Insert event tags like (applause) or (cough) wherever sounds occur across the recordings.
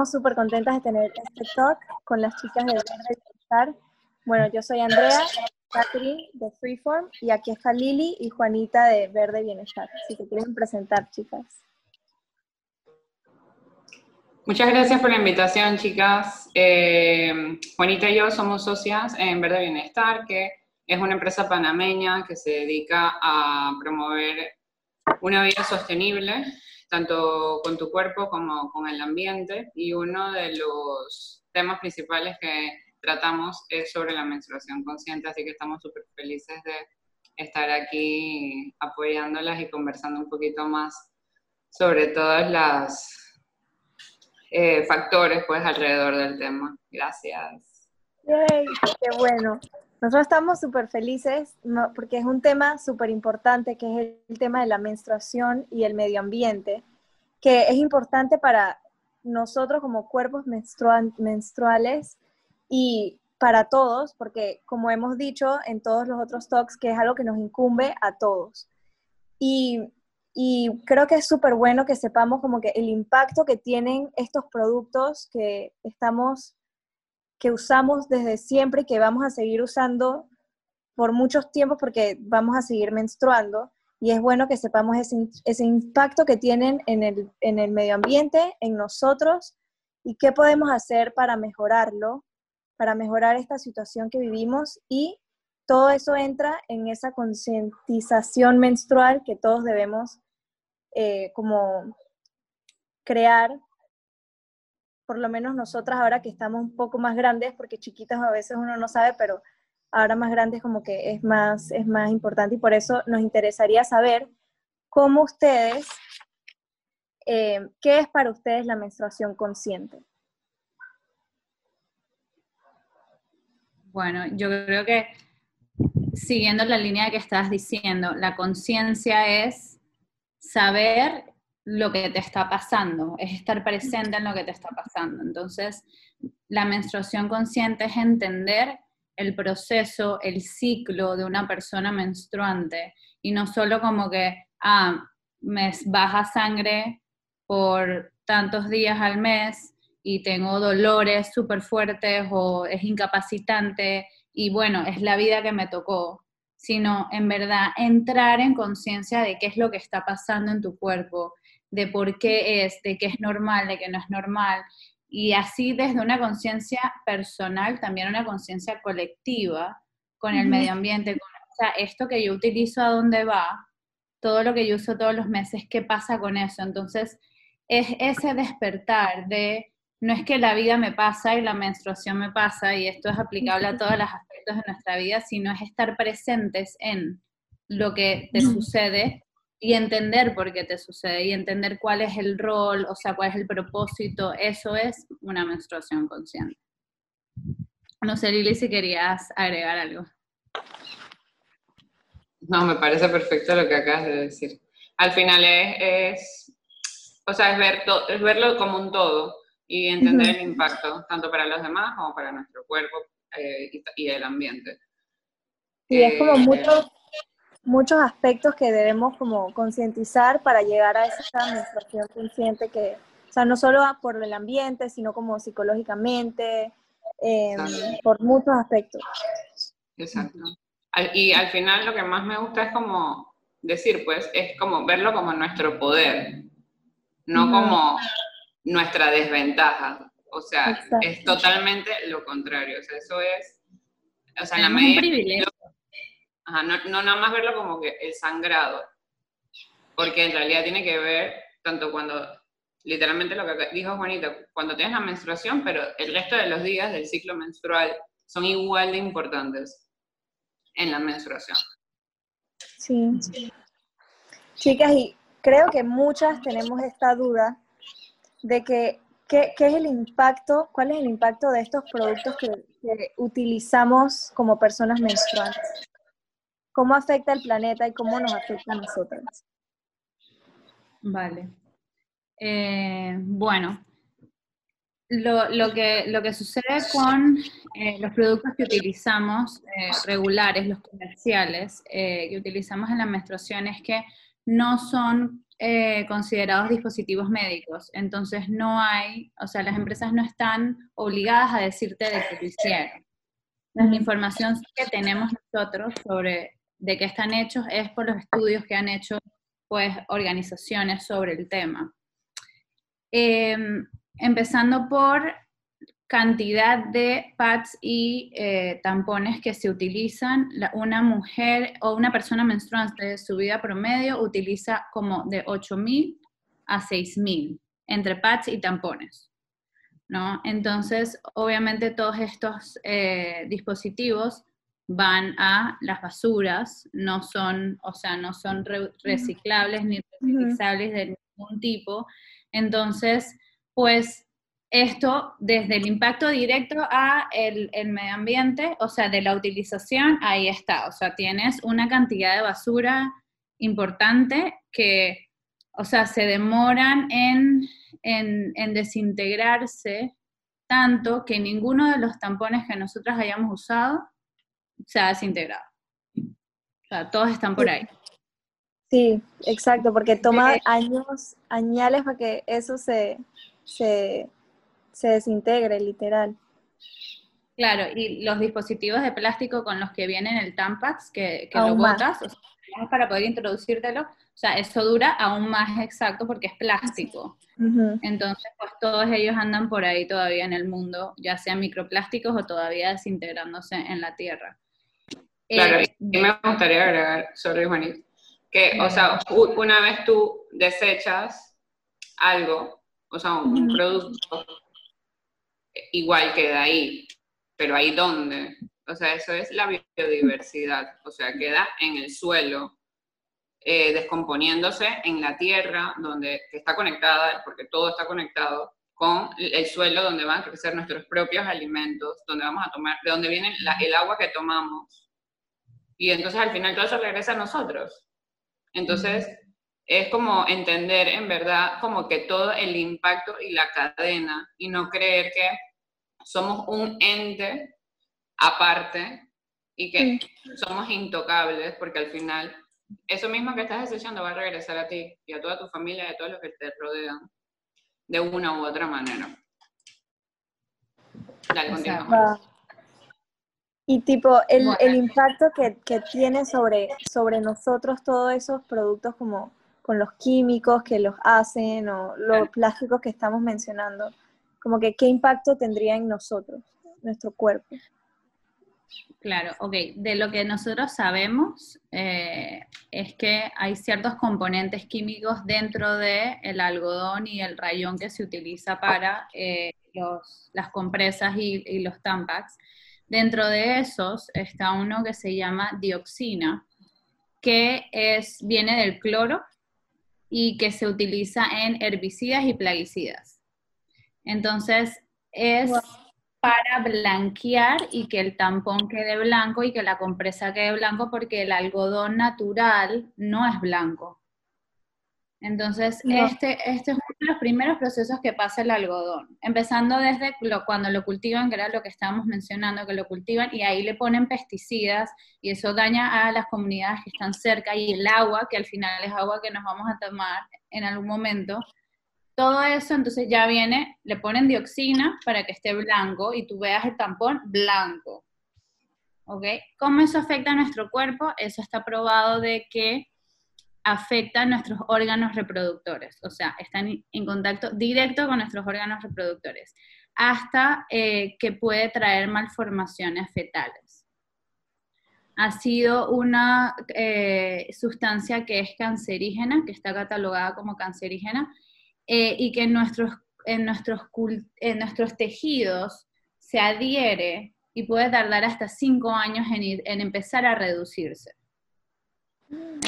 estamos súper contentas de tener este talk con las chicas de Verde Bienestar. Bueno, yo soy Andrea, Catherine de Freeform y aquí está Lili y Juanita de Verde Bienestar. Si se quieren presentar, chicas. Muchas gracias por la invitación, chicas. Eh, Juanita y yo somos socias en Verde Bienestar, que es una empresa panameña que se dedica a promover una vida sostenible tanto con tu cuerpo como con el ambiente. Y uno de los temas principales que tratamos es sobre la menstruación consciente, así que estamos súper felices de estar aquí apoyándolas y conversando un poquito más sobre todos los eh, factores pues alrededor del tema. Gracias. ¡Qué bueno! Nosotros estamos súper felices porque es un tema súper importante, que es el, tema de la menstruación y el medio ambiente, que es importante para nosotros como cuerpos menstruales y para todos, porque como hemos dicho en todos los otros talks, que es algo que nos incumbe a todos. Y, y creo que es súper bueno que sepamos como que el impacto que tienen estos productos que estamos que usamos desde siempre y que vamos a seguir usando por muchos tiempos porque vamos a seguir menstruando y es bueno que sepamos ese, impacto que tienen en el, en el medio ambiente, en nosotros y qué podemos hacer para mejorarlo, para mejorar esta situación que vivimos y todo eso entra en esa concientización menstrual que todos debemos eh, como crear por lo menos nosotras ahora que estamos un poco más grandes, porque chiquitas a veces uno no sabe, pero ahora más grandes como que es más, es más importante y por eso nos interesaría saber cómo ustedes, eh, qué es para ustedes la menstruación consciente. Bueno, yo creo que siguiendo la línea que estás diciendo, la conciencia es saber lo que te está pasando, es estar presente en lo que te está pasando. Entonces, la menstruación consciente es entender el proceso, el ciclo de una persona menstruante y no solo como que, ah, me baja sangre por tantos días al mes y tengo dolores súper fuertes o es incapacitante y bueno, es la vida que me tocó, sino en verdad entrar en conciencia de qué es lo que está pasando en tu cuerpo, de por qué es, de qué es normal, de qué no es normal. Y así desde una conciencia personal, también una conciencia colectiva con el medio ambiente, con, o sea, esto que yo utilizo a dónde va, todo lo que yo uso todos los meses, ¿qué pasa con eso? Entonces, es ese despertar de, no es que la vida me pasa y la menstruación me pasa, y esto es aplicable a todos los aspectos de nuestra vida, sino es estar presentes en lo que te sucede y entender por qué te sucede y entender cuál es el rol, o sea, cuál es el propósito, eso es una menstruación consciente. No sé, Lili, si querías agregar algo. No, me parece perfecto lo que acabas de decir. Al final es, o sea, es, ver es verlo como un todo y entender el impacto, tanto para los demás como para nuestro cuerpo eh, y, el ambiente. Sí, es como eh, mucho muchos aspectos que debemos como concientizar para llegar a esa menstruación consciente que, o sea, no solo por el ambiente, sino como psicológicamente, em, por muchos aspectos. Exacto. y al final lo que más me gusta es como decir, pues, es como verlo como nuestro poder, no como nuestra desventaja. O sea, es totalmente lo contrario. O sea, eso es, o sea, la medida, no, nada más verlo como que el sangrado, porque en realidad tiene que ver tanto cuando, literalmente lo que dijo Juanita, cuando tienes la menstruación, pero el resto de los días del ciclo menstrual son igual de importantes en la menstruación. Sí. Chicas, y creo que muchas tenemos esta duda de que ¿Qué, es el impacto, cuál es el impacto de estos productos que, que, utilizamos como personas menstruantes? Cómo afecta al planeta y cómo nos afecta a nosotros. Vale. Eh, bueno, lo, que, lo que sucede con eh, los productos que utilizamos eh, regulares, los comerciales, que utilizamos en la menstruación es que no son eh, considerados dispositivos médicos, entonces no hay, o sea, las empresas no están obligadas a decirte de qué lo hicieron. La información que tenemos nosotros sobre de qué están hechos es por los estudios que han hecho pues organizaciones sobre el tema. Em, empezando por cantidad de pads y eh, tampones que se utilizan. una mujer o una persona menstruante de su vida promedio utiliza como de 8.000 a 6.000 entre pads y tampones. ¿no? Entonces, obviamente todos estos eh, dispositivos van a las basuras, no son, o sea, no son reciclables ni reutilizables de ningún tipo. Entonces, pues esto desde el impacto directo a el, medio ambiente, o sea, de la utilización, ahí está. O sea, tienes una cantidad de basura importante que, o sea, se demoran en, en desintegrarse tanto que ninguno de los tampones que nosotros hayamos usado se ha desintegrado. O sea, todos están por ahí. Sí, exacto, porque toma años, añales para que eso se, se, desintegre, literal. Claro, y los dispositivos de plástico con los que vienen el Tampax, que, que lo botas, o sea, para poder introducírtelo, o sea, eso dura aún más exacto porque es plástico. Entonces, pues todos ellos andan por ahí todavía en el mundo, ya sean microplásticos o todavía desintegrándose en la tierra. Claro, eh, y me gustaría agregar, sorry Juanita, que, o sea, una vez tú desechas algo, o sea, un, producto, igual queda ahí, pero ahí dónde? O sea, eso es la biodiversidad, o sea, queda en el suelo, eh, descomponiéndose en la tierra, donde está conectada, porque todo está conectado con el suelo donde van a crecer nuestros propios alimentos, donde vamos a tomar, de donde viene el agua que tomamos, y entonces al final todo eso regresa a nosotros. Entonces es como entender en verdad como que todo el impacto y la cadena y no creer que somos un ente aparte y que somos intocables porque al final eso mismo que estás desechando va a regresar a ti y a toda tu familia y a todos los que te rodean de una u otra manera. Dale, continúa. Y tipo, el, el impacto que, que, tiene sobre, sobre nosotros todos esos productos como con los químicos que los hacen o los plásticos que estamos mencionando, como que qué impacto tendría en nosotros, nuestro cuerpo. Claro, ok. De lo que nosotros sabemos eh, es que hay ciertos componentes químicos dentro del el algodón y el rayón que se utiliza para eh, los, las compresas y, y los tampax Dentro de esos está uno que se llama dioxina, que es, viene del cloro y que se utiliza en herbicidas y plaguicidas. Entonces, es para blanquear y que el tampón quede blanco y que la compresa quede blanco porque el algodón natural no es blanco. Entonces, este, este es uno de los primeros procesos que pasa el algodón, empezando desde cuando lo cultivan, que era lo que estábamos mencionando, que lo cultivan y ahí le ponen pesticidas y eso daña a las comunidades que están cerca y el agua, que al final es agua que nos vamos a tomar en algún momento. Todo eso, entonces ya viene, le ponen dioxina para que esté blanco y tú veas el tampón blanco. ¿Ok? ¿Cómo eso afecta a nuestro cuerpo? Eso está probado de que afecta a nuestros órganos reproductores, o sea, están en contacto directo con nuestros órganos reproductores, hasta eh, que puede traer malformaciones fetales. Ha sido una eh, sustancia que es cancerígena, que está catalogada como cancerígena, eh, y que en nuestros, en, nuestros, en nuestros tejidos se adhiere y puede tardar hasta cinco años en empezar a reducirse.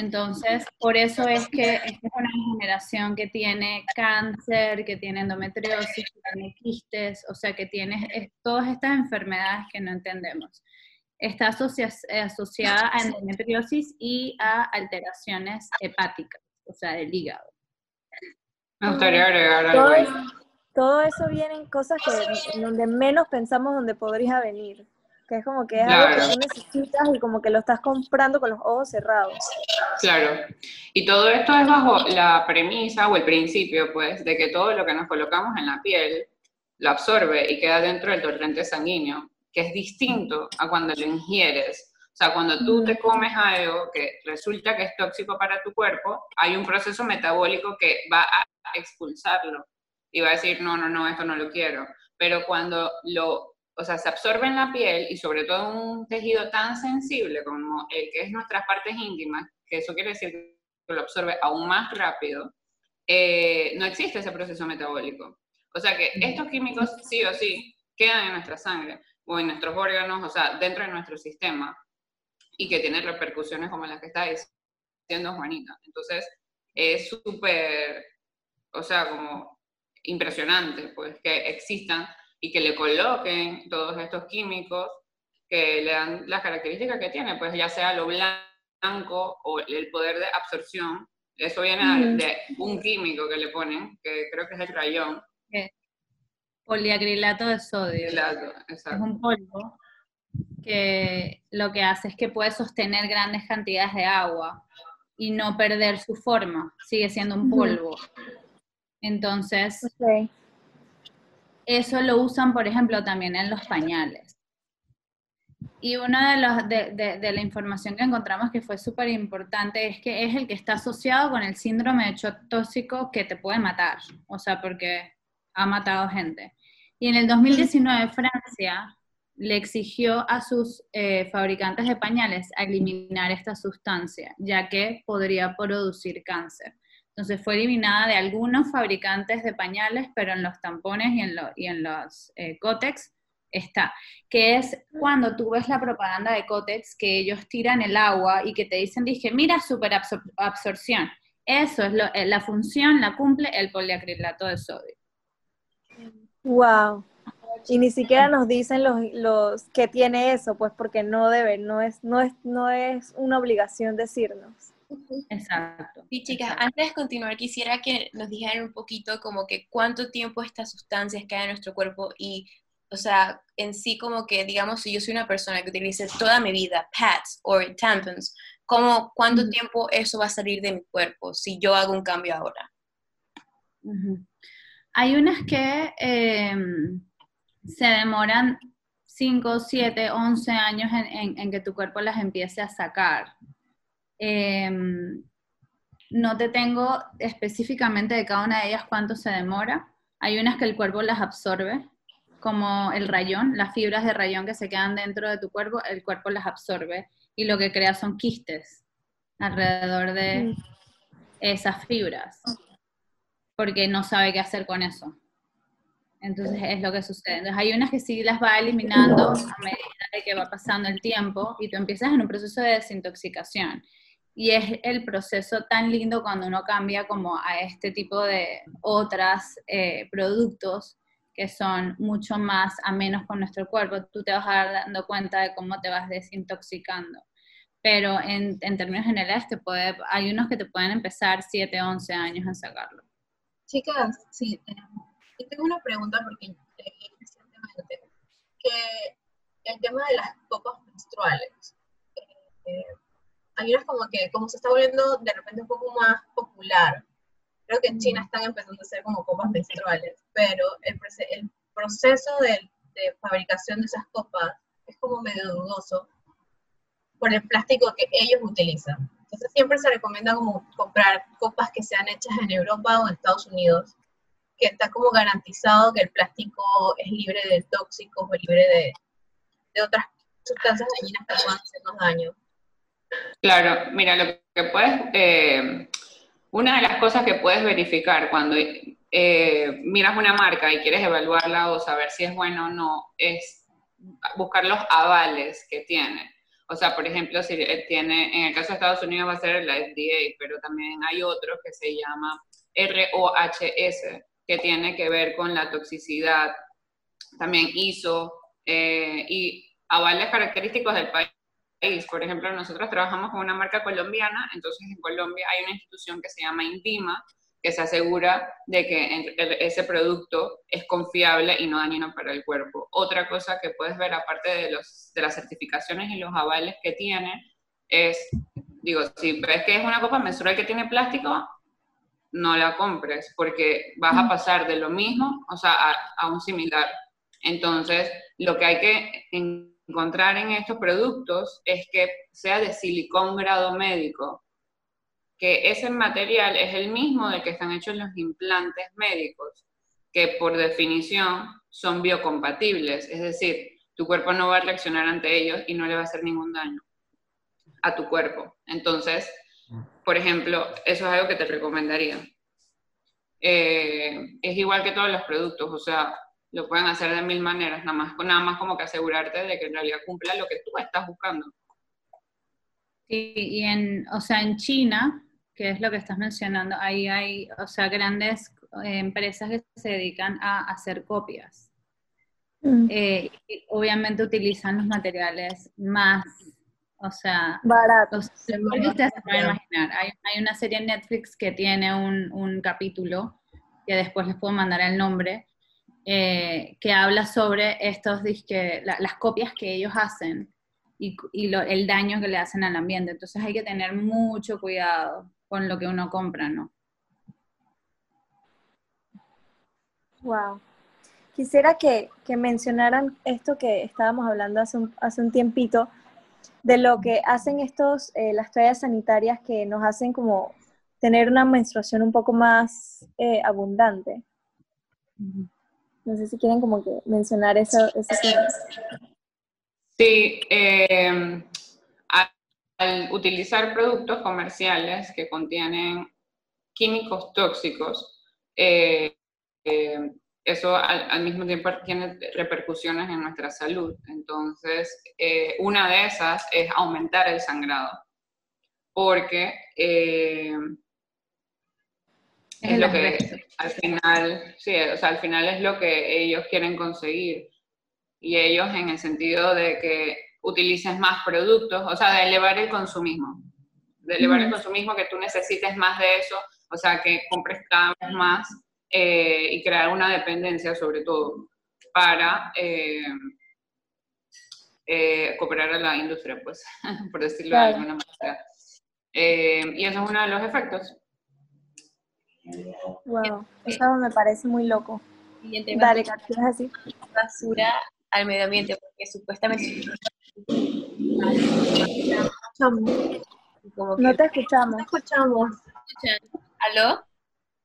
Entonces, por eso es que esta es una generación que tiene cáncer, que tiene endometriosis, que tiene quistes, o sea, que tiene todas estas enfermedades que no entendemos. Está asociada a endometriosis y a alteraciones hepáticas, o sea, del hígado. Me gustaría agregar algo. Todo, todo eso viene en cosas que donde menos pensamos donde podría venir. Que es como que es algo que tú necesitas y como que lo estás comprando con los ojos cerrados. Claro, y todo esto es bajo la premisa o el principio, pues, de que todo lo que nos colocamos en la piel lo absorbe y queda dentro del torrente sanguíneo, que es distinto a cuando lo ingieres. O sea, cuando tú te comes algo que resulta que es tóxico para tu cuerpo, hay un proceso metabólico que va a expulsarlo y va a decir, no, no, no, esto no lo quiero. Pero cuando lo, o sea, se absorbe en la piel y sobre todo en un tejido tan sensible como el que es nuestras partes íntimas, que eso quiere decir que lo absorbe aún más rápido, eh, no existe ese proceso metabólico. O sea que estos químicos sí o sí quedan en nuestra sangre o en nuestros órganos, o sea, dentro de nuestro sistema y que tienen repercusiones como las que está diciendo Juanita. Entonces, es súper, o sea, como impresionante, pues, que existan y que le coloquen todos estos químicos que le dan las características que tiene, pues ya sea lo blanco o el poder de absorción. Eso viene de un químico que le ponen, que creo que es el rayón. Poliacrilato de sodio. Es un polvo que lo que hace es que puede sostener grandes cantidades de agua y no perder su forma, sigue siendo un polvo. Entonces, eso lo usan, por ejemplo, también en los pañales. Y una de, los, de, la información que encontramos que fue súper importante es que es el que está asociado con el síndrome de shock tóxico que te puede matar, o sea, porque ha matado gente. Y en el 2019 Francia le exigió a sus eh, fabricantes de pañales a eliminar esta sustancia, ya que podría producir cáncer. Entonces fue eliminada de algunos fabricantes de pañales, pero en los tampones y en, y en los eh, Cotex está, que es cuando tú ves la propaganda de Cotex, que ellos tiran el agua y que te dicen, dije, mira, super absorción. Eso es eh, la función, la cumple el poliacrilato de sodio. Wow. Y ni siquiera nos dicen los, los que tiene eso, pues porque no debe, no es, no es, no es una obligación decirnos. Exacto. Y chicas, antes de continuar, quisiera que nos dijeran un poquito como que cuánto tiempo estas sustancias quedan en nuestro cuerpo y, o sea, en sí como que, digamos, si yo soy una persona que utilice toda mi vida pads o tampons, ¿cómo, ¿cuánto tiempo eso va a salir de mi cuerpo si yo hago un cambio ahora? Hay unas que em, se demoran 5, 7, 11 años en que tu cuerpo las empiece a sacar. Em, no te tengo específicamente de cada una de ellas cuánto se demora. Hay unas que el cuerpo las absorbe, como el rayón, las fibras de rayón que se quedan dentro de tu cuerpo, el cuerpo las absorbe y lo que crea son quistes alrededor de mm. esas fibras, porque no sabe qué hacer con eso. Entonces es lo que sucede. Entonces hay unas que sí las va eliminando a medida de que va pasando el tiempo y tú empiezas en un proceso de desintoxicación. Y es el proceso tan lindo cuando uno cambia como a este tipo de otros eh, productos que son mucho más amenos con nuestro cuerpo. Tú te vas a dar dando cuenta de cómo te vas desintoxicando. Pero en, en términos generales, te puede, hay unos que te pueden empezar 7, 11 años en sacarlo. Chicas, sí, tengo una pregunta porque leí recientemente que el tema de las copas menstruales. Eh, hay unas como que, como se está volviendo de repente un poco más popular, creo que en China están empezando a hacer como copas menstruales, pero el, el proceso de, de, fabricación de esas copas es como medio dudoso por el plástico que ellos utilizan. Entonces siempre se recomienda como comprar copas que sean hechas en Europa o en Estados Unidos, que está como garantizado que el plástico es libre de tóxicos o libre de, de otras sustancias dañinas que puedan hacernos daño. Claro, mira, lo que puedes, eh, una de las cosas que puedes verificar cuando eh, miras una marca y quieres evaluarla o saber si es buena o no, es buscar los avales que tiene. O sea, por ejemplo, si tiene, en el caso de Estados Unidos va a ser la FDA, pero también hay otros que se llama ROHS, que tiene que ver con la toxicidad, también ISO eh, y avales característicos del país por ejemplo, nosotros trabajamos con una marca colombiana, entonces en Colombia hay una institución que se llama INDIMA, que se asegura de que ese producto es confiable y no dañino para el cuerpo. Otra cosa que puedes ver, aparte de, los, de las certificaciones y los avales que tiene, es, digo, si ves que es una copa menstrual que tiene plástico, no la compres, porque vas a pasar de lo mismo, o sea, a, a un similar. Entonces, lo que hay que encontrar en estos productos es que sea de silicón grado médico, que ese material es el mismo del que están hechos los implantes médicos, que por definición son biocompatibles, es decir, tu cuerpo no va a reaccionar ante ellos y no le va a hacer ningún daño a tu cuerpo. Entonces, por ejemplo, eso es algo que te recomendaría. Eh, es igual que todos los productos, o sea, lo pueden hacer de mil maneras, nada más, nada más como que asegurarte de que en realidad cumpla lo que tú estás buscando. Sí, y en, o sea, en China, que es lo que estás mencionando, ahí hay, o sea, grandes eh, empresas que se dedican a hacer copias. Mm. Eh, obviamente utilizan los materiales más, o sea, baratos. ustedes se pueden imaginar. Hay, hay, una serie en Netflix que tiene un, un capítulo, que después les puedo mandar el nombre, eh, que habla sobre estos disque, las copias que ellos hacen y, el daño que le hacen al ambiente. Entonces hay que tener mucho cuidado con lo que uno compra, ¿no? Wow. Quisiera que, mencionaran esto que estábamos hablando hace un, hace un tiempito, de lo que hacen estos, eh, las toallas sanitarias que nos hacen como tener una menstruación un poco más eh, abundante. No sé si quieren como que mencionar eso. sí, em, al, utilizar productos comerciales que contienen químicos tóxicos, eh, em, eso al, mismo tiempo tiene repercusiones en nuestra salud. Entonces, eh, una de esas es aumentar el sangrado, porque es lo que al final, sí, o sea, al final es lo que ellos quieren conseguir. Y ellos en el sentido de que utilices más productos, o sea, de elevar el consumismo. De elevar el consumismo, que tú necesites más de eso, o sea, que compres cada vez más eh, y crear una dependencia sobre todo para eh, eh, cooperar a la industria, pues, (laughs) por decirlo de alguna manera. y eso es uno de los efectos. Wow, eso me parece muy loco. Y Dale, así. Basura al medio ambiente, porque supuestamente. no te escuchamos. No escuchamos. ¿Aló?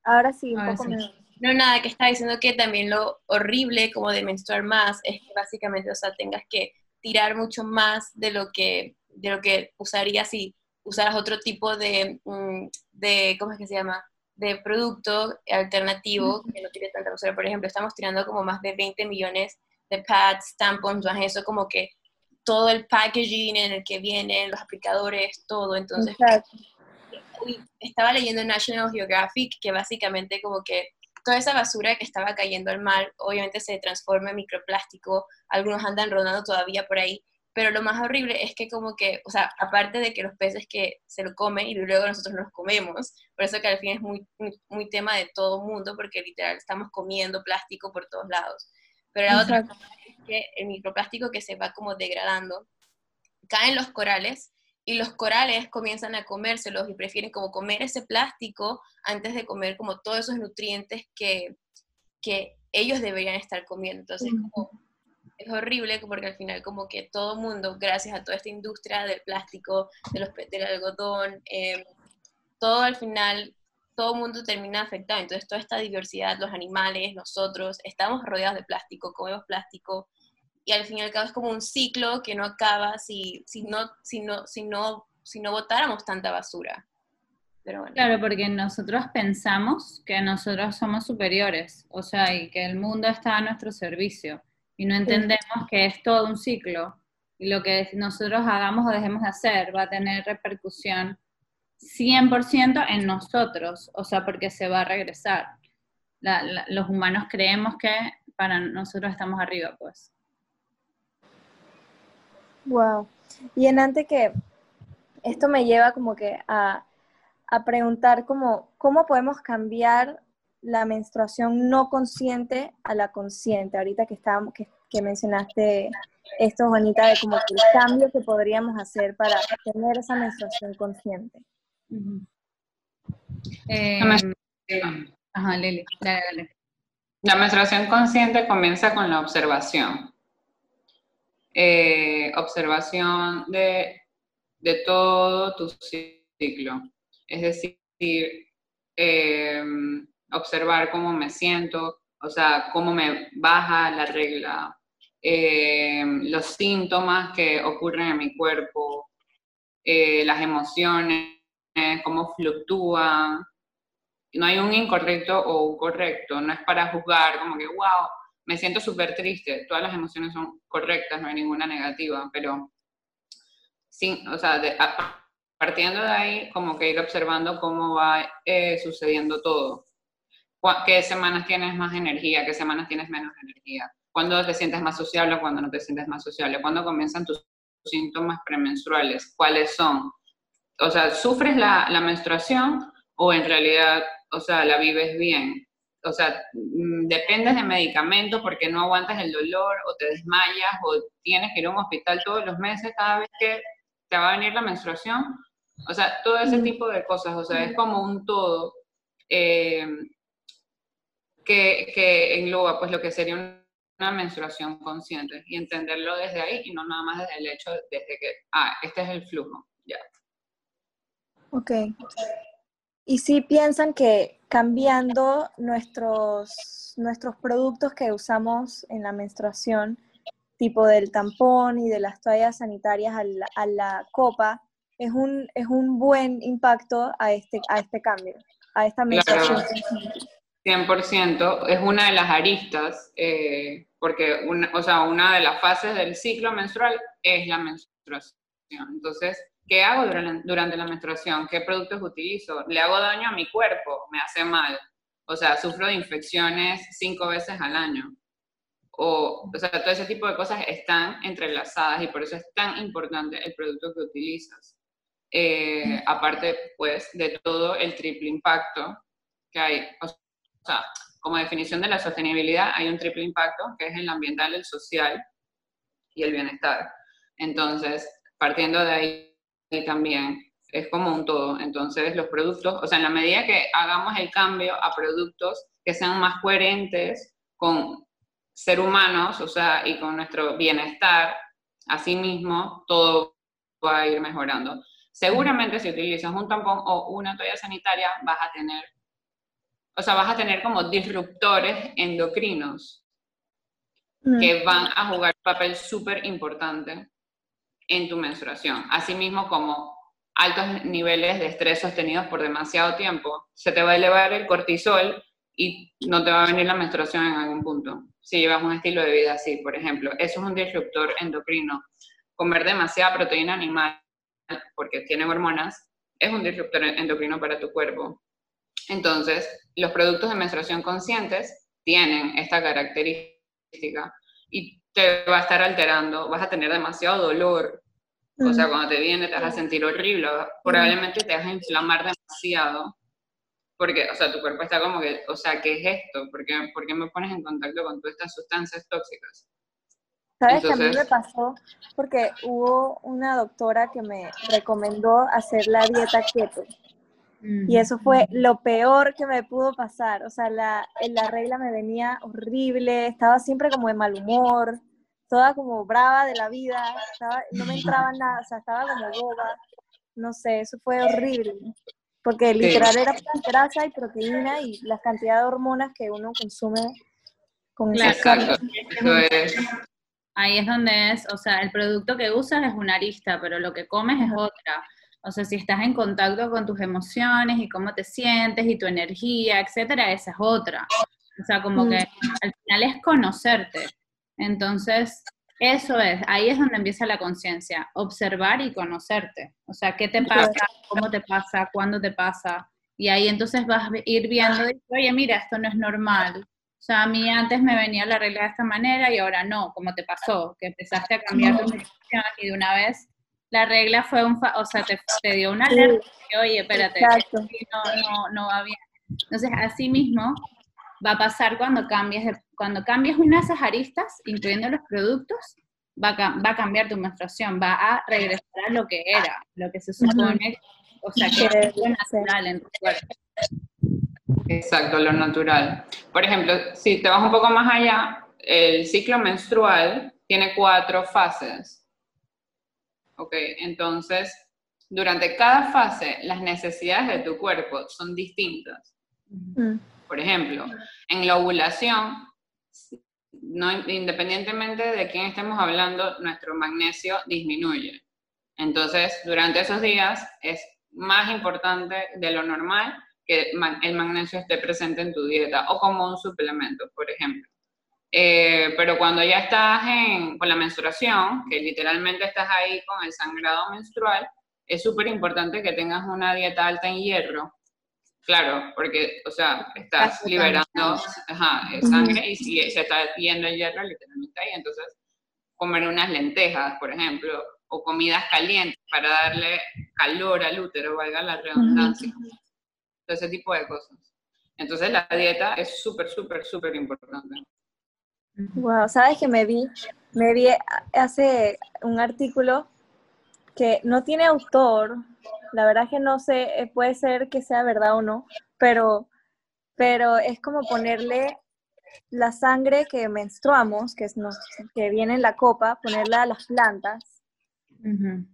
Ahora sí, un poco menos. No, nada, que está diciendo que también lo horrible como de menstruar más es que básicamente, o sea, tengas que tirar mucho más de lo que, de lo que usarías si usaras otro tipo de, mm, de, ¿cómo es que se llama? De producto alternativo que no tiene tanta basura. Por ejemplo, estamos tirando como más de 20 millones de pads, tampons, eso, como que todo el packaging en el que vienen, los aplicadores, todo. Entonces, estaba leyendo en National Geographic que básicamente como que toda esa basura que estaba cayendo al mar, obviamente se transforma en microplástico, algunos andan rodando todavía por ahí, pero lo más horrible es que como que, o sea, aparte de que los peces que se lo comen y luego nosotros los comemos, por eso que al fin es muy, muy, tema de todo mundo, porque literal estamos comiendo plástico por todos lados. Pero la otra cosa es que el microplástico que se va como degradando, cae en los corales y los corales comienzan a comérselos y prefieren como comer ese plástico antes de comer como todos esos nutrientes que, que ellos deberían estar comiendo. Entonces, como es horrible porque al final como que todo mundo, gracias a toda esta industria del plástico, de los, del algodón, em, todo al final, todo mundo termina afectado. Entonces toda esta diversidad, los animales, nosotros, estamos rodeados de plástico, comemos plástico y al fin y al cabo es como un ciclo que no acaba si, si, no, si, no, si, no, si no botáramos tanta basura. Pero bueno. Claro, porque nosotros pensamos que nosotros somos superiores, o sea, y que el mundo está a nuestro servicio y no entendemos que es todo un ciclo y lo que nosotros hagamos o dejemos de hacer va a tener repercusión 100% en nosotros, o sea, porque se va a regresar. los humanos creemos que para nosotros estamos arriba, pues. Wow. Y en antes que esto me lleva como que a, a preguntar como ¿cómo podemos cambiar la menstruación no consciente a la consciente? Ahorita que, estábamos, que, que mencionaste esto, Juanita, de como que el cambio que podríamos hacer para tener esa menstruación consciente. Eh, ajá, Lili, dale, dale. La menstruación consciente comienza con la observación. Eh, observación de, de, todo tu ciclo. Es decir, eh, observar cómo me siento, o sea, cómo me baja la regla, eh, los síntomas que ocurren en mi cuerpo, las emociones, cómo fluctúan, no hay un incorrecto o un correcto, no es para juzgar como que, wow, me siento súper triste, todas las emociones son correctas, no hay ninguna negativa, pero sin, o sea, partiendo de ahí, como que ir observando cómo va eh, sucediendo todo. ¿Qué semanas tienes más energía? ¿Qué semanas tienes menos energía? ¿Cuándo te sientes más sociable cuándo no te sientes más sociable? ¿Cuándo comienzan tus síntomas premenstruales? ¿Cuáles son? O sea, ¿sufres la, la menstruación o en realidad o sea, la vives bien. O sea, mm, dependes de medicamentos porque no aguantas el dolor o te desmayas o tienes que ir a un hospital todos los meses cada vez que te va a venir la menstruación. O sea, todo ese tipo de cosas, o sea, es como un todo eh, que, que engloba pues lo que sería una menstruación consciente y entenderlo desde ahí y no nada más desde el hecho, desde que, ah, este es el flujo, ya. Ok. Y si piensan que cambiando nuestros, nuestros productos que usamos en la menstruación, tipo del tampón y de las toallas sanitarias a la, copa, es un, es un buen impacto a este, a este cambio, a esta menstruación. 100%, es una de las aristas, eh, porque una, o sea, una de las fases del ciclo menstrual es la menstruación. Entonces, ¿Qué hago durante la menstruación? ¿Qué productos utilizo? ¿Le hago daño a mi cuerpo? ¿Me hace mal? O sea, sufro de infecciones cinco veces al año. O, o sea, todo ese tipo de cosas están entrelazadas y por eso es tan importante el producto que utilizas. Eh, aparte, pues, de todo el triple impacto que hay. Sea, como definición de la sostenibilidad, hay un triple impacto que es el ambiental, el social y el bienestar. Entonces, partiendo de ahí, también es como un todo. Entonces, los productos, o sea, en la medida que hagamos el cambio a productos que sean más coherentes con ser humanos, o sea, y con nuestro bienestar, así mismo, todo va a ir mejorando. Seguramente si utilizas un tampón o una toalla sanitaria, vas a tener, o sea, vas a tener como disruptores endocrinos mm. que van a jugar un papel súper importante en tu menstruación. Asimismo, como altos niveles de estrés sostenidos por demasiado tiempo, se te va a elevar el cortisol y no te va a venir la menstruación en algún punto. Si llevas un estilo de vida así, por ejemplo, eso es un disruptor endocrino. Comer demasiada proteína animal, porque tiene hormonas, es un disruptor endocrino para tu cuerpo. Entonces, los productos de menstruación conscientes tienen esta característica y te va a estar alterando, vas a tener demasiado dolor. O sea, cuando te viene te vas a sentir horrible, probablemente te vas a inflamar demasiado, porque, o sea, tu cuerpo está como que, o sea, ¿qué es esto? ¿Por qué, ¿por qué me pones en contacto con todas estas sustancias tóxicas? ¿Sabes que a mí me pasó? Porque hubo una doctora que me recomendó hacer la dieta keto. Y eso fue lo peor que me pudo pasar. O sea, la, la regla me venía horrible, estaba siempre como de mal humor, toda como brava de la vida, no me entraba (laughs) nada, o sea, estaba como boba. No sé, eso fue horrible. Porque literal era grasa y proteína y la cantidad de hormonas que uno consume con claro, Ahí es donde es, o sea, el producto que usas es una arista, pero lo que comes es otra. O sea, si estás en contacto con tus emociones y cómo te sientes y tu energía, etcétera, esa es otra. O sea, como mm. que al final es conocerte. Entonces, eso es, ahí es donde empieza la conciencia, observar y conocerte. O sea, qué te pasa, cómo te pasa, cuándo te pasa. Y ahí entonces vas a ir viendo, oye, mira, esto no es normal. O sea, a mí antes me venía la regla de esta manera y ahora no, como te pasó, que empezaste a cambiar tu y de una vez la regla fue un, o sea, te, dio una alerta, oye, espérate, no, no, no va bien. Entonces, así mismo va a pasar cuando cambies, cuando cambies unas aristas, incluyendo los productos, va a, va a cambiar tu menstruación, va a regresar a lo que era, lo que se supone, o sea, que es natural en tu cuerpo. Exacto, lo natural. Por ejemplo, si te vas un poco más allá, el ciclo menstrual tiene cuatro fases. Ok, entonces, durante cada fase, las necesidades de tu cuerpo son distintas. Mm. Por ejemplo, en la ovulación, no, independientemente de quién estemos hablando, nuestro magnesio disminuye. Entonces, durante esos días es más importante de lo normal que el magnesio esté presente en tu dieta o como un suplemento, por ejemplo. Eh, pero cuando ya estás en, con la menstruación, que literalmente estás ahí con el sangrado menstrual, es súper importante que tengas una dieta alta en hierro. Claro, porque, o sea, estás liberando sangre y si se está yendo el hierro literalmente ahí. Entonces, comer unas lentejas, por ejemplo, o comidas calientes para darle calor al útero, valga la redundancia. ese tipo de cosas. Entonces, la dieta es súper, súper, súper importante. Wow, sabes que me vi, me vi hace un artículo que no tiene autor, la verdad que no sé, eh, puede ser que sea verdad o no, pero, pero es como ponerle la sangre que menstruamos, que, es que viene en la copa, ponerla a las plantas,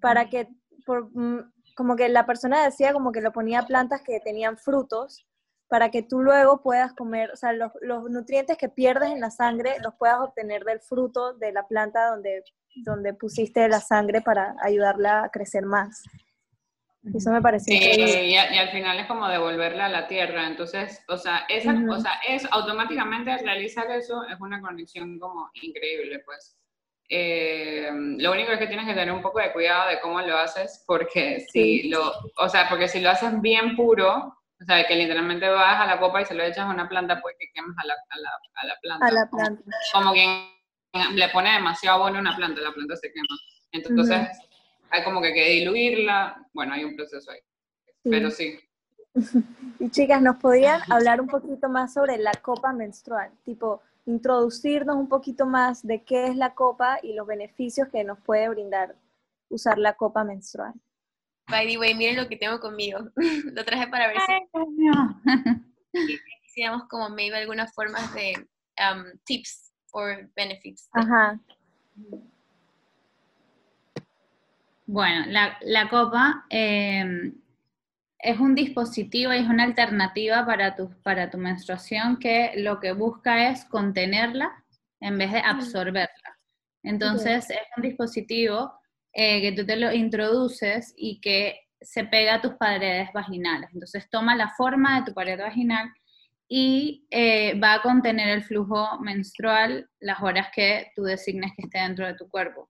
para que, por, mm, como que la persona decía como que lo ponía a plantas que tenían frutos, para que tú luego puedas comer, o sea, los, los, nutrientes que pierdes en la sangre los puedas obtener del fruto de la planta donde, donde pusiste la sangre para ayudarla a crecer más. Eso me parece sí, y, al final es como devolverla a la tierra. Entonces, o sea, esa, o sea, es automáticamente realizar eso es una conexión como increíble, pues. Eh, lo único es que tienes que tener un poco de cuidado de cómo lo haces, porque si lo, o sea, porque si lo haces bien puro, o sea, que literalmente vas a la copa y se lo echas a una planta, pues que quemas a la, a la, a la planta. A la planta. Como, quien le pone demasiado abono a una planta, la planta se quema. Entonces, hay como que que diluirla. Bueno, hay un proceso ahí. Pero sí. (laughs) Y chicas, ¿nos podrían hablar un poquito más sobre la copa menstrual? Tipo, introducirnos un poquito más de qué es la copa y los beneficios que nos puede brindar usar la copa menstrual. By the way, miren lo que tengo conmigo. (laughs) lo traje para ver (laughs) si quisiéramos como maybe algunas formas de um, tips o benefits. Ajá. Bueno, la, la copa em, es un dispositivo y es una alternativa para tu, para tu menstruación que lo que busca es contenerla en vez de absorberla. Entonces, es un dispositivo eh, que tú te lo introduces y que se pega a tus paredes vaginales. Entonces toma la forma de tu pared vaginal y eh, va a contener el flujo menstrual las horas que tú designes que esté dentro de tu cuerpo.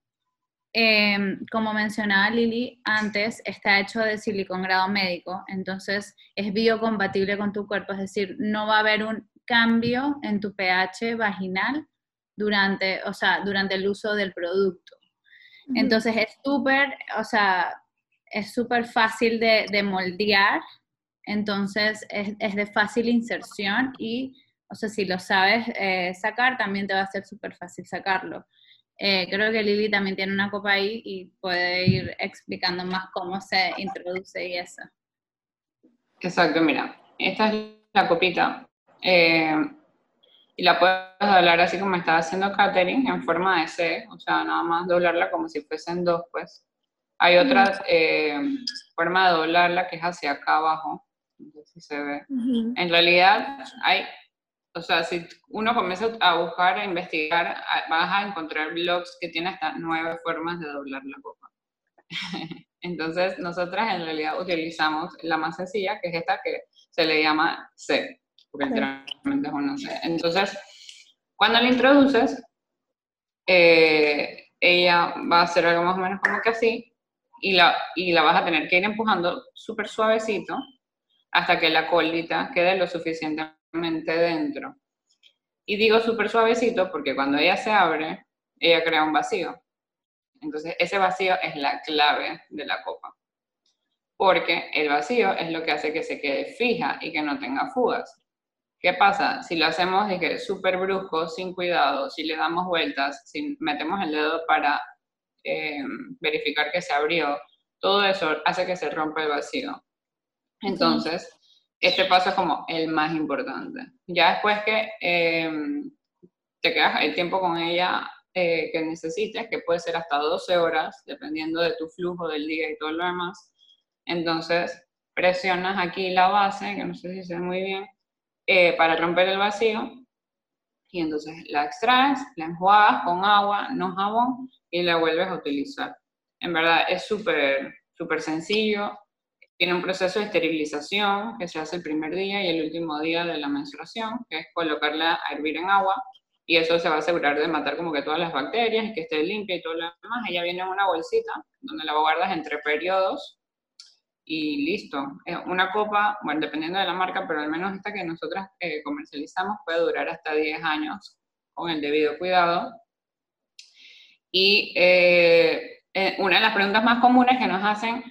Em, como mencionaba Lili antes, está hecho de silicón grado médico, entonces es biocompatible con tu cuerpo, es decir, no va a haber un cambio en tu pH vaginal durante, o sea, durante el uso del producto. Entonces es súper, o sea, es súper fácil de, moldear, entonces es, de fácil inserción y, o sea, si lo sabes eh, sacar, también te va a ser súper fácil sacarlo. Eh, creo que Lili también tiene una copa ahí y puede ir explicando más cómo se introduce y eso. Exacto, mira, esta es la copita. Eh, y la puedes doblar así como estaba haciendo Katherine, en forma de C, o sea, nada más doblarla como si fuesen dos, pues. Hay otra eh, forma de doblarla que es hacia acá abajo, no sé si se ve. En realidad, hay, o sea, si uno comienza a buscar, a investigar, vas a encontrar blogs que tienen hasta nueve formas de doblar la copa. (laughs) Entonces, nosotras en realidad utilizamos la más sencilla, que es esta que se le llama C porque literalmente es una C. Entonces, cuando la introduces, eh, ella va a hacer algo más o menos como que así, y la, y la vas a tener que ir empujando súper suavecito hasta que la colita quede lo suficientemente dentro. Y digo súper suavecito porque cuando ella se abre, ella crea un vacío. Entonces, ese vacío es la clave de la copa. Porque el vacío es lo que hace que se quede fija y que no tenga fugas. ¿Qué pasa? Si lo hacemos de súper brusco, sin cuidado, si le damos vueltas, si metemos el dedo para eh, verificar que se abrió, todo eso hace que se rompa el vacío. Entonces, este paso es como el más importante. Ya después que eh, te quedas el tiempo con ella eh, que necesites, que puede ser hasta 12 horas, dependiendo de tu flujo del día y todo lo demás. Entonces, presionas aquí la base, que no sé si se ve muy bien, eh, para romper el vacío. Y entonces la extraes, la enjuagas con agua, no jabón, y la vuelves a utilizar. En verdad es súper, súper sencillo. Tiene un proceso de esterilización que se hace el primer día y el último día de la menstruación, que es colocarla a hervir en agua y eso se va a asegurar de matar como que todas las bacterias y que esté limpia y todo lo demás. Ella viene en una bolsita donde la guardas entre periodos y listo. Una copa, bueno, dependiendo de la marca, pero al menos esta que nosotras eh, comercializamos puede durar hasta 10 años con el debido cuidado. Y eh, eh, una de las preguntas más comunes que nos hacen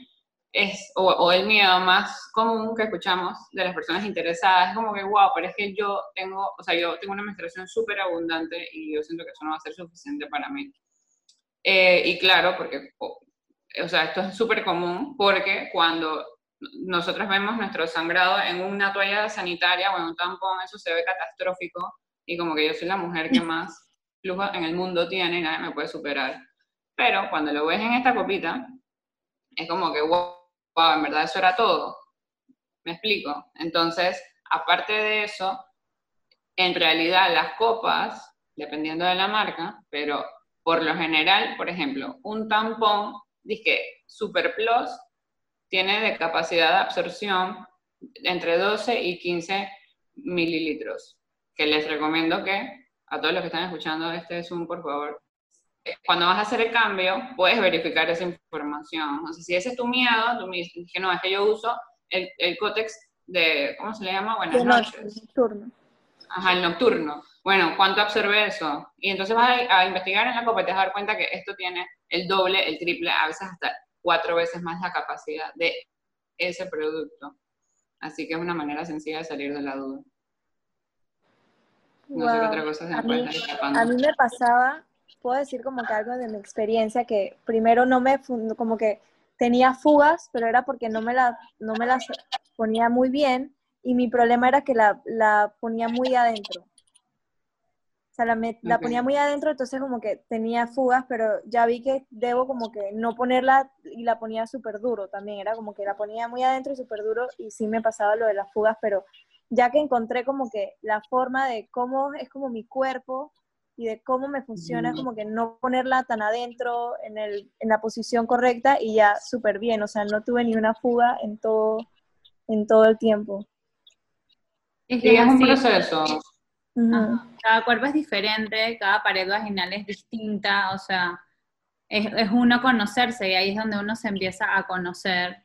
es, o, el miedo más común que escuchamos de las personas interesadas, es como que, wow, pero es que yo tengo, o sea, yo tengo una menstruación súper abundante y yo siento que eso no va a ser suficiente para mí. Eh, y claro, porque, o sea, esto es súper común porque cuando nosotros vemos nuestro sangrado en una toalla sanitaria o en un tampón, eso se ve catastrófico y como que yo soy la mujer que (laughs) más flujo en el mundo tiene y nadie me puede superar. Pero cuando lo ves en esta copita, es como que, wow, wow, en verdad eso era todo. ¿Me explico? Entonces, aparte de eso, en realidad las copas, dependiendo de la marca, pero por lo general, por ejemplo, un tampón, dije Super Plus, tiene de capacidad de absorción entre 12 y 15 mililitros, que les recomiendo que a todos los que están escuchando este Zoom, por favor, cuando vas a hacer el cambio, puedes verificar esa información. O sea, si ese es tu miedo, tú me dices que no, es que yo uso el, el cótex de, ¿cómo se le llama? Buenas noches. El nocturno. Ajá, el nocturno. Bueno, ¿cuánto absorbe eso? Y entonces vas a, investigar en la copa y te vas a dar cuenta que esto tiene el doble, el triple, a veces hasta cuatro veces más la capacidad de ese producto. Así que es una manera sencilla de salir de la duda. No sé qué otra cosa se me puede estar escapando. A mí me pasaba puedo decir como que algo de mi experiencia, que primero no me, como que tenía fugas, pero era porque no me, la, no me las ponía muy bien y mi problema era que la, la ponía muy adentro. O sea, la, la, ponía muy adentro, entonces como que tenía fugas, pero ya vi que debo como que no ponerla y la ponía súper duro también. Era como que la ponía muy adentro y súper duro y sí me pasaba lo de las fugas, pero ya que encontré como que la forma de cómo es como mi cuerpo y de cómo me funciona, como que no ponerla tan adentro en, el, en la posición correcta y ya súper bien, o sea, no tuve ni una fuga en todo, en todo el tiempo. Es que es un proceso. Cada cuerpo es diferente, cada pared vaginal es distinta, o sea, es, es uno conocerse y ahí es donde uno se empieza a conocer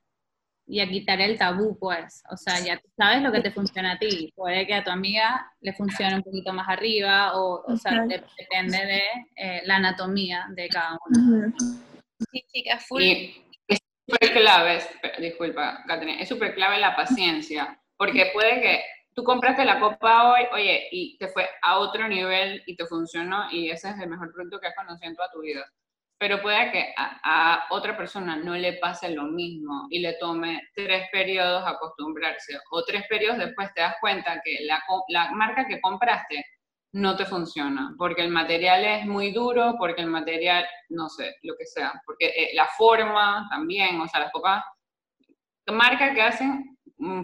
y a quitar el tabú, pues. O sea, ya sabes lo que te funciona a ti. Puede que a tu amiga le funcione un poquito más arriba, o, o sea, depende de eh, la anatomía de cada uno. Sí, chica, full. Y es súper clave, disculpa, Caterina, es súper clave la paciencia, porque puede que tú compraste la copa hoy, oye, y te fue a otro nivel y te funcionó, y ese es el mejor producto que has conocido en toda tu vida. Pero puede que a, otra persona no le pase lo mismo y le tome tres periodos acostumbrarse o tres periodos después te das cuenta que la, la, marca que compraste no te funciona, porque el material es muy duro, porque el material, no sé, lo que sea, porque eh, la forma también, o sea, las pocas marcas que hacen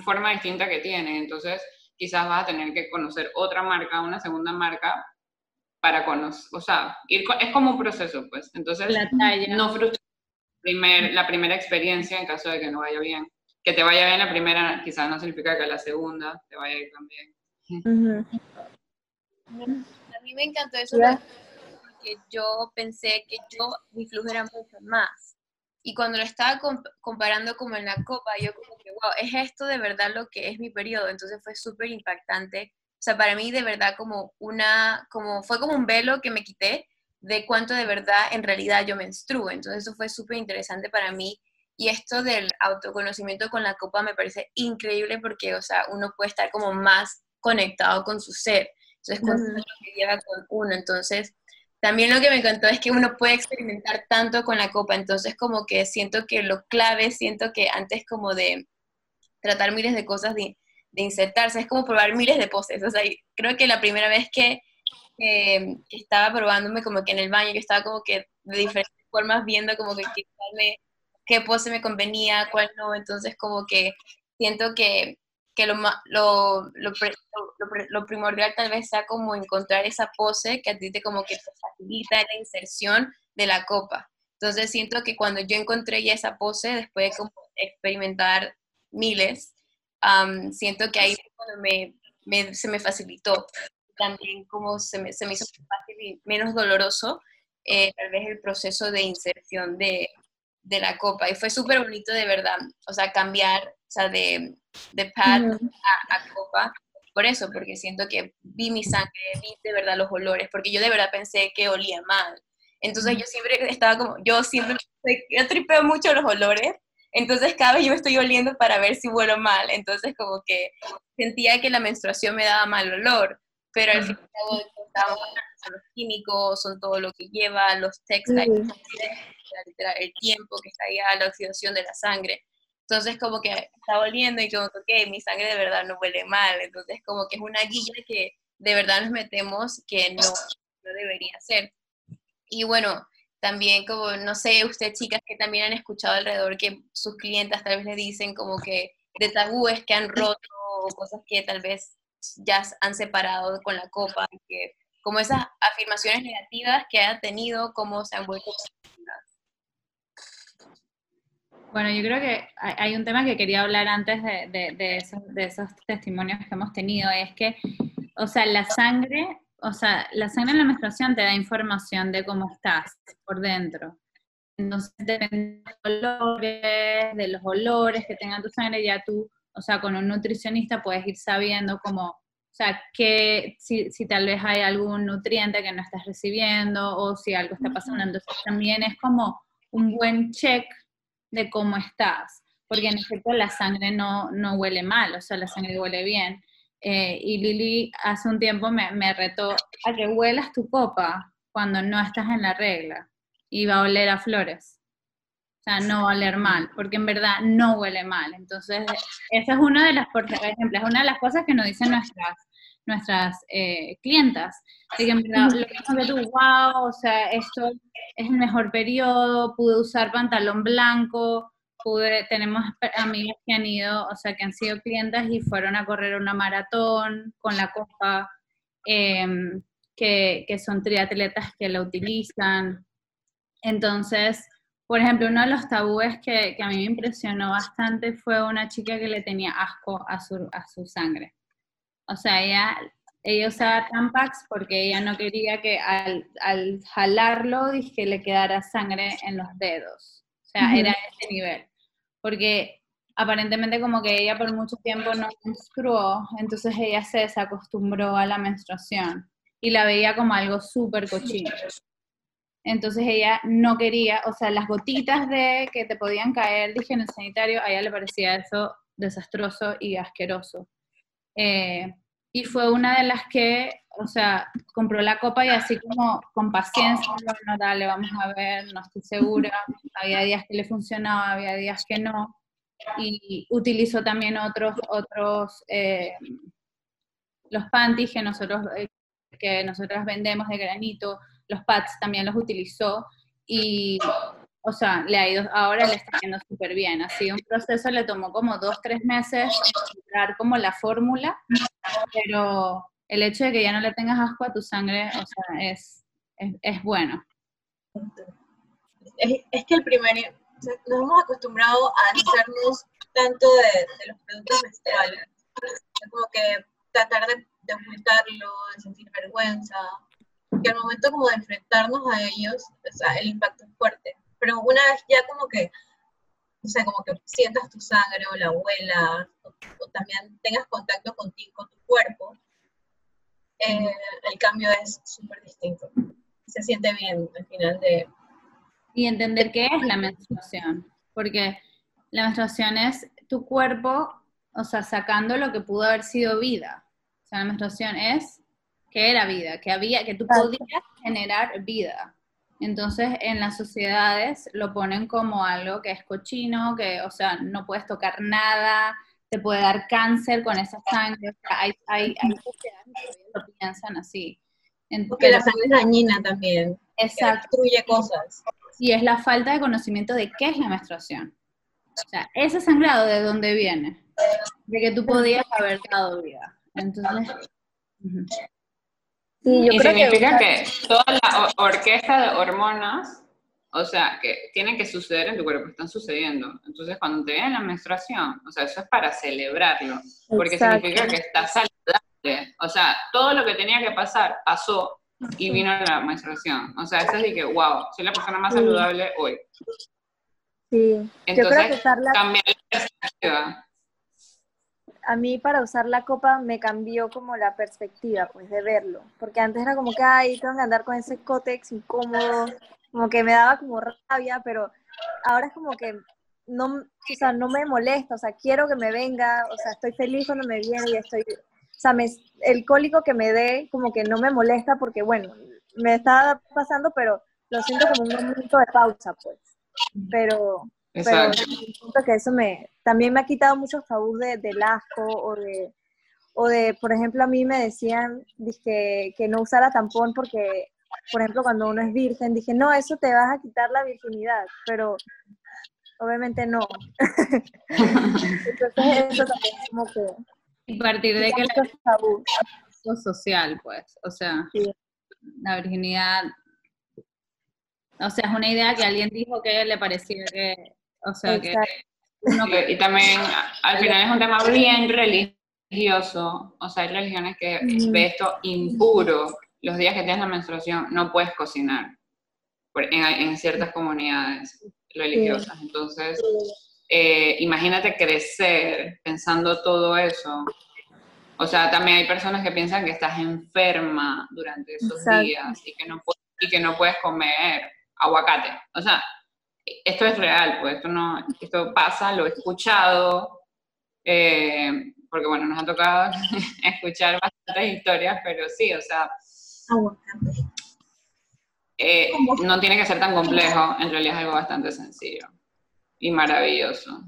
forma distinta que tienen, entonces quizás vas a tener que conocer otra marca, una segunda marca, para conocer, o sea, ir, es como un proceso, pues. Entonces, no frustra primer, la primera experiencia en caso de que no vaya bien. Que te vaya bien la primera quizás no significa que la segunda te vaya a ir también. A mí me encantó eso porque yo pensé que yo, mi flujo era mucho más. Y cuando lo estaba comparando como en la copa, yo como que, wow, ¿es esto de verdad lo que es mi periodo? Entonces fue súper impactante o sea, para mí de verdad como una, como fue como un velo que me quité de cuánto de verdad en realidad yo menstruo. Entonces eso fue súper interesante para mí. Y esto del autoconocimiento con la copa me parece increíble porque, o sea, uno puede estar como más conectado con su ser. Entonces, con lo que lleva con uno. Entonces, también lo que me encantó es que uno puede experimentar tanto con la copa. Entonces, como que siento que lo clave, siento que antes como de tratar miles de cosas, de, insertarse, es como probar miles de poses. O sea, creo que la primera vez que que estaba probándome como que en el baño, yo estaba como que de diferentes formas viendo como que qué, qué pose me convenía, cuál no, entonces como que siento que, que lo, lo, lo, lo, primordial tal vez sea como encontrar esa pose que a ti te como que te facilita la inserción de la copa. Entonces siento que cuando yo encontré ya esa pose, después de como experimentar miles, siento que ahí me, me, se me facilitó también como se me, se me hizo fácil y menos doloroso eh, tal vez el proceso de inserción de, de la copa. Y fue súper bonito de verdad, o sea, cambiar, o sea, de, de pad a, copa. Por eso, porque siento que vi mi sangre, vi de verdad los olores, porque yo de verdad pensé que olía mal. Entonces yo siempre estaba como, yo siempre, yo tripeo mucho los olores, entonces cada vez yo me estoy oliendo para ver si huelo mal. Entonces como que sentía que la menstruación me daba mal olor pero al fin y al cabo son los químicos, son todo lo que lleva, los textiles, el tiempo que está allá, la oxidación de la sangre. Entonces como que está oliendo y como que, ok, mi sangre de verdad no huele mal. Entonces como que es una guía que de verdad nos metemos que no, no debería ser. Y bueno, también como, no sé, ustedes chicas que también han escuchado alrededor que sus clientes tal vez le dicen como que de tabúes que han roto o cosas que tal vez ya han separado con la copa, que, como esas afirmaciones negativas que ha tenido, cómo se han vuelto bueno, yo creo que hay un tema que quería hablar antes de, de, esos, de, esos, testimonios que hemos tenido, es que, o sea, la sangre, o sea, la sangre en la menstruación te da información de cómo estás por dentro. Entonces, depende de los olores, de los olores que tenga tu sangre, ya tú o sea, con un nutricionista puedes ir sabiendo cómo, o sea, que si, si, tal vez hay algún nutriente que no estás recibiendo o si algo está pasando. Entonces también es como un buen check de cómo estás, porque en efecto la sangre no, no huele mal, o sea, la sangre huele bien. Eh, y Lili hace un tiempo me, me retó a que huelas tu copa cuando no estás en la regla y va a oler a flores. O sea, no va a oler mal, porque en verdad no huele mal. Entonces, esa es una de las, por ejemplo, es una de las cosas que nos dicen nuestras, nuestras eh, que lo que tú, wow, o sea, esto es el mejor periodo, pude usar pantalón blanco, pude, tenemos amigas que han ido, o sea, que han sido clientas y fueron a correr una maratón con la copa, em, que, que son triatletas que la utilizan. Entonces, por ejemplo, uno de los tabúes que, a mí me impresionó bastante fue una chica que le tenía asco a su, a su sangre. O sea, ella, ella usaba Tampax porque ella no quería que al, jalarlo que le quedara sangre en los dedos. O sea, era ese nivel. Porque aparentemente como que ella por mucho tiempo no menstruó, entonces ella se desacostumbró a la menstruación y la veía como algo súper cochino. Entonces ella no quería, o sea, las gotitas de que te podían caer dije, en el sanitario, a ella le parecía eso desastroso y asqueroso. Eh, y fue una de las que, o sea, compró la copa y así como con paciencia, bueno, dale, vamos a ver, no estoy segura. Había días que le funcionaba, había días que no. Y utilizó también otros, otros, eh, los panties que nosotros, eh, que nosotros vendemos de granito, los pads también los utilizó y, o sea, le ha ido, ahora le está yendo súper bien. Ha sido un proceso, le tomó como dos, tres meses encontrar como la fórmula, pero el hecho de que ya no le tengas asco a tu sangre, o sea, es, es, bueno. Es, que el primer, nos hemos acostumbrado a hacernos tanto de, los productos menstruales, como que tratar de, de ocultarlo, de sentir vergüenza, que al momento como de enfrentarnos a ellos, o sea, el impacto es fuerte. Pero una vez ya como que, o sea, como que sientas tu sangre o la abuela, o, también tengas contacto contigo, con tu cuerpo, eh, el cambio es súper distinto. se siente bien al final de... Y entender qué es la menstruación, porque la menstruación es tu cuerpo, o sea, sacando lo que pudo haber sido vida. O sea, la menstruación es que era vida, que había, que tú podías generar vida. Entonces, en las sociedades lo ponen como algo que es cochino, que, o sea, no puedes tocar nada, te puede dar cáncer con esa sangre. O sea, hay, hay, hay sociedades que lo piensan así. Porque la sangre es dañina también. Exacto. Destruye cosas. Y es la falta de conocimiento de qué es la menstruación. O sea, ese sangrado de dónde viene. De que tú podías haber dado vida. Entonces. Y significa que, toda la orquesta de hormonas, o sea, que tienen que suceder en tu cuerpo, están sucediendo. Entonces, cuando te viene la menstruación, o sea, eso es para celebrarlo, porque significa que estás saludable. O sea, todo lo que tenía que pasar pasó y vino la menstruación. O sea, eso es de que, wow, soy la persona más saludable hoy. Sí, Entonces, yo creo que la perspectiva a mí para usar la copa me cambió como la perspectiva, pues, de verlo. Porque antes era como que, ay, tengo que andar con ese cótex incómodo, como que me daba como rabia, pero ahora es como que no, o sea, no me molesta, o sea, quiero que me venga, o sea, estoy feliz cuando me viene y estoy, o sea, el cólico que me dé como que no me molesta porque, bueno, me está pasando, pero lo siento como un momento de pausa, pues. Pero, pero siento que eso me, también me ha quitado muchos tabús de, del asco o de, o de, por ejemplo, a mí me decían dije, que no usara tampón porque, por ejemplo, cuando uno es virgen, dije, no, eso te vas a quitar la virginidad, pero obviamente no. (laughs) Entonces eso también es como que... Y partir de que la tabú social, pues, o sea, la virginidad, o sea, es una idea que alguien dijo que le parecía que, o sea, que y también al final es un tema bien religioso, o sea, hay religiones que ve esto impuro, los días que tienes la menstruación no puedes cocinar en, ciertas comunidades religiosas, entonces eh, imagínate crecer pensando todo eso. O sea, también hay personas que piensan que estás enferma durante esos días y que, no y que no puedes comer aguacate. O sea, esto es real, pues esto no, esto pasa, lo he escuchado, eh, porque bueno, nos ha tocado (laughs) escuchar bastantes historias, pero sí, o sea, eh, no tiene que ser tan complejo, en realidad es algo bastante sencillo y maravilloso.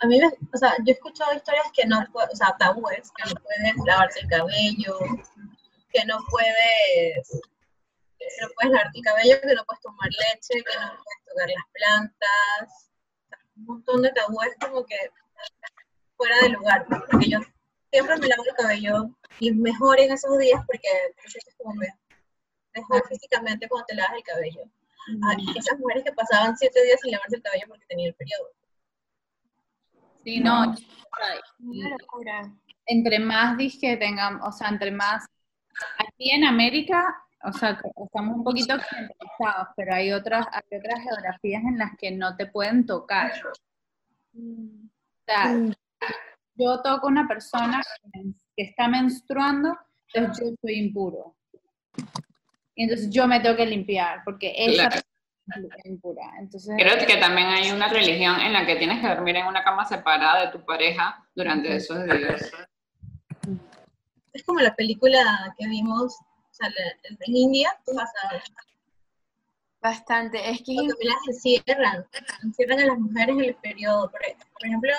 A mí, o sea, yo he escuchado historias que no, o sea, tabúes, que no puedes lavarse el cabello, que no puedes que no puedes lavarte el cabello, que no puedes tomar leche, que no puedes tocar las plantas, un montón de tabúes como que fuera de lugar, porque yo siempre me lavo el cabello y mejor en esos días porque es como mejor físicamente cuando te lavas el cabello. esas mujeres que pasaban siete días sin lavarse el cabello porque tenía el periodo. Sí, no. Entre más dije tengan, o sea, entre más. Aquí en América o sea, estamos un poquito occidentalizados, pero hay otras, hay otras geografías en las que no te pueden tocar. O sea, yo toco una persona que está menstruando, entonces yo soy impuro. Y entonces yo me tengo que limpiar, porque esa persona es impura. Entonces, Creo que también hay una religión en la que tienes que dormir en una cama separada de tu pareja durante esos días. Es como la película que vimos en India pasa Bastante, es que... Las encierran, encierran a las mujeres en el periodo. Por, ejemplo,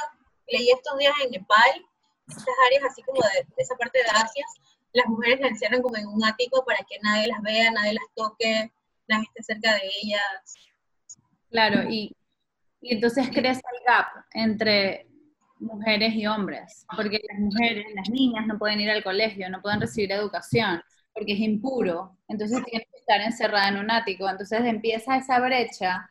leí estos días en Nepal, estas áreas así como de, esa parte de Asia, las mujeres las encierran como en un ático para que nadie las vea, nadie las toque, nadie esté cerca de ellas. Claro, y, y entonces crece el gap entre mujeres y hombres, porque las mujeres, las niñas no pueden ir al colegio, no pueden recibir educación, porque es impuro, entonces tiene que estar encerrada en un ático, entonces empieza esa brecha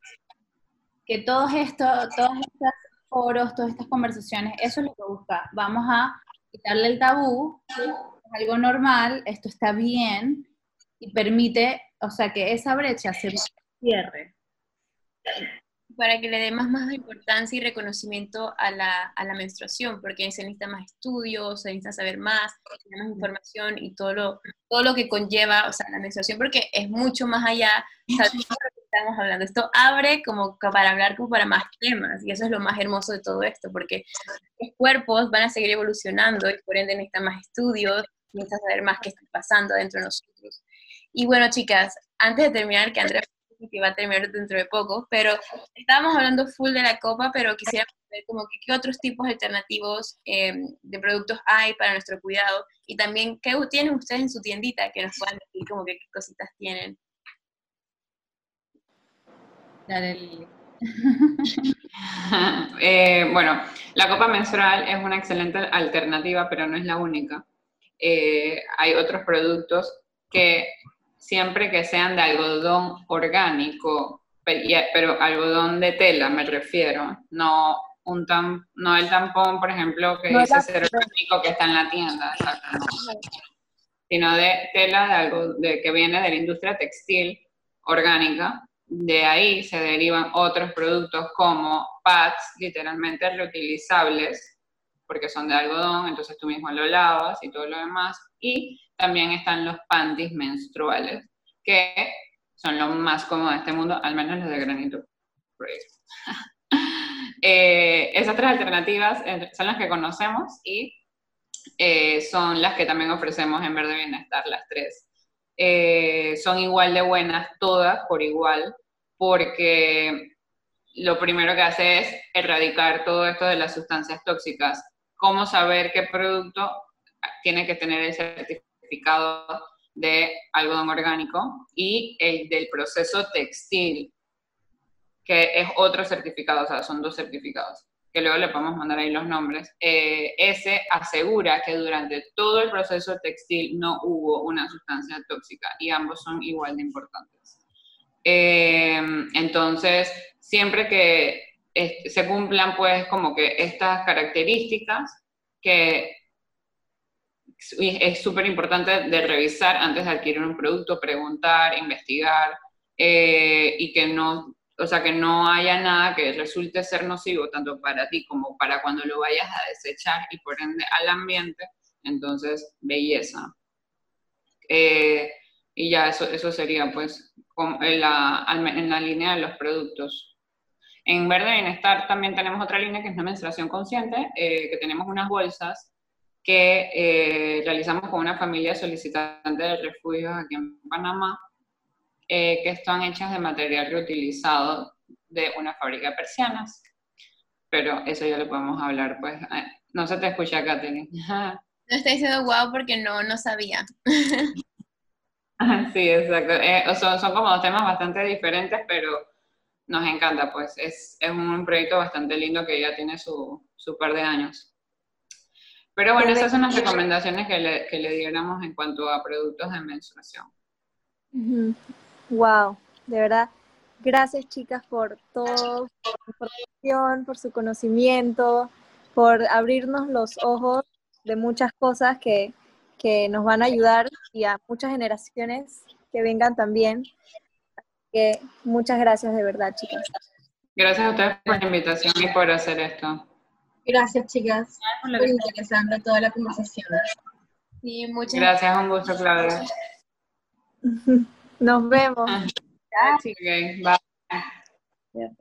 que todos estos, todos estos foros, todas estas conversaciones, eso es lo que busca, vamos a quitarle el tabú, es algo normal, esto está bien, y permite, o sea, que esa brecha se cierre. Para que le dé más, importancia y reconocimiento a la, a la menstruación, porque se necesita más estudios, se necesita saber más, más información y todo lo, todo lo que conlleva, o sea, la menstruación, porque es mucho más allá de lo que estamos hablando. Esto abre como para hablar como para más temas, y eso es lo más hermoso de todo esto, porque los cuerpos van a seguir evolucionando y por ende necesitan más estudios, necesitan saber más qué está pasando dentro de nosotros. Y bueno, chicas, antes de terminar, que Andrea que va a terminar dentro de poco, pero estábamos hablando full de la copa, pero quisiera ver como que, qué otros tipos alternativos em, de productos hay para nuestro cuidado y también qué tienen ustedes en su tiendita que nos puedan decir como que qué cositas tienen. Dale, (laughs) eh, bueno, la copa menstrual es una excelente alternativa, pero no es la única. Eh, hay otros productos que siempre que sean de algodón orgánico, pero algodón de tela me refiero, no un no el tampón, por ejemplo, que dice ser orgánico que está en la tienda, sino de tela de algo de, que viene de la industria textil orgánica. De ahí se derivan otros productos como pads, literalmente reutilizables, porque son de algodón, entonces tú mismo lo lavas y todo lo demás. Y también están los panties menstruales, que son lo más cómodo de este mundo, al menos los de granito. (laughs) eh, esas tres alternativas son las que conocemos y eh, son las que también ofrecemos en Verde Bienestar, las tres. Eh, son igual de buenas todas por igual, porque lo primero que hace es erradicar todo esto de las sustancias tóxicas. ¿Cómo saber qué producto tiene que tener el certificado? De algodón orgánico y el del proceso textil, que es otro certificado, o sea, son dos certificados, que luego le podemos mandar ahí los nombres. Eh, ese asegura que durante todo el proceso textil no hubo una sustancia tóxica y ambos son igual de importantes. Eh, entonces, siempre que se cumplan pues como que estas características que es súper importante de revisar antes de adquirir un producto, preguntar, investigar eh, y que no, o sea, que no haya nada que resulte ser nocivo tanto para ti como para cuando lo vayas a desechar y por ende al ambiente. Entonces, belleza. Eh, y ya eso, eso sería pues en la, en la línea de los productos. En Verde Bienestar también tenemos otra línea que es la menstruación consciente, eh, que tenemos unas bolsas que eh, realizamos con una familia solicitante de refugio aquí en Panamá, eh, que están hechas de material reutilizado de una fábrica de persianas. Pero eso ya lo podemos hablar, pues. Eh, no se te escucha, Katherine. (laughs) No estoy diciendo wow porque no, no sabía. (laughs) sí, exacto. son, son como dos temas bastante diferentes, pero nos encanta, pues. Es, es un proyecto bastante lindo que ya tiene su, su par de años. Pero bueno, esas son las recomendaciones que le, que le diéramos en cuanto a productos de menstruación. Wow, de verdad. Gracias chicas por todo, por su información, por su conocimiento, por abrirnos los ojos de muchas cosas que, que nos van a ayudar y a muchas generaciones que vengan también. Que muchas gracias de verdad, chicas. Gracias a ustedes por la invitación y por hacer esto. Gracias, chicas. Muy interesante toda la conversación. Sí, muchas gracias. un gusto, Claudia. (laughs) Nos vemos. Bye.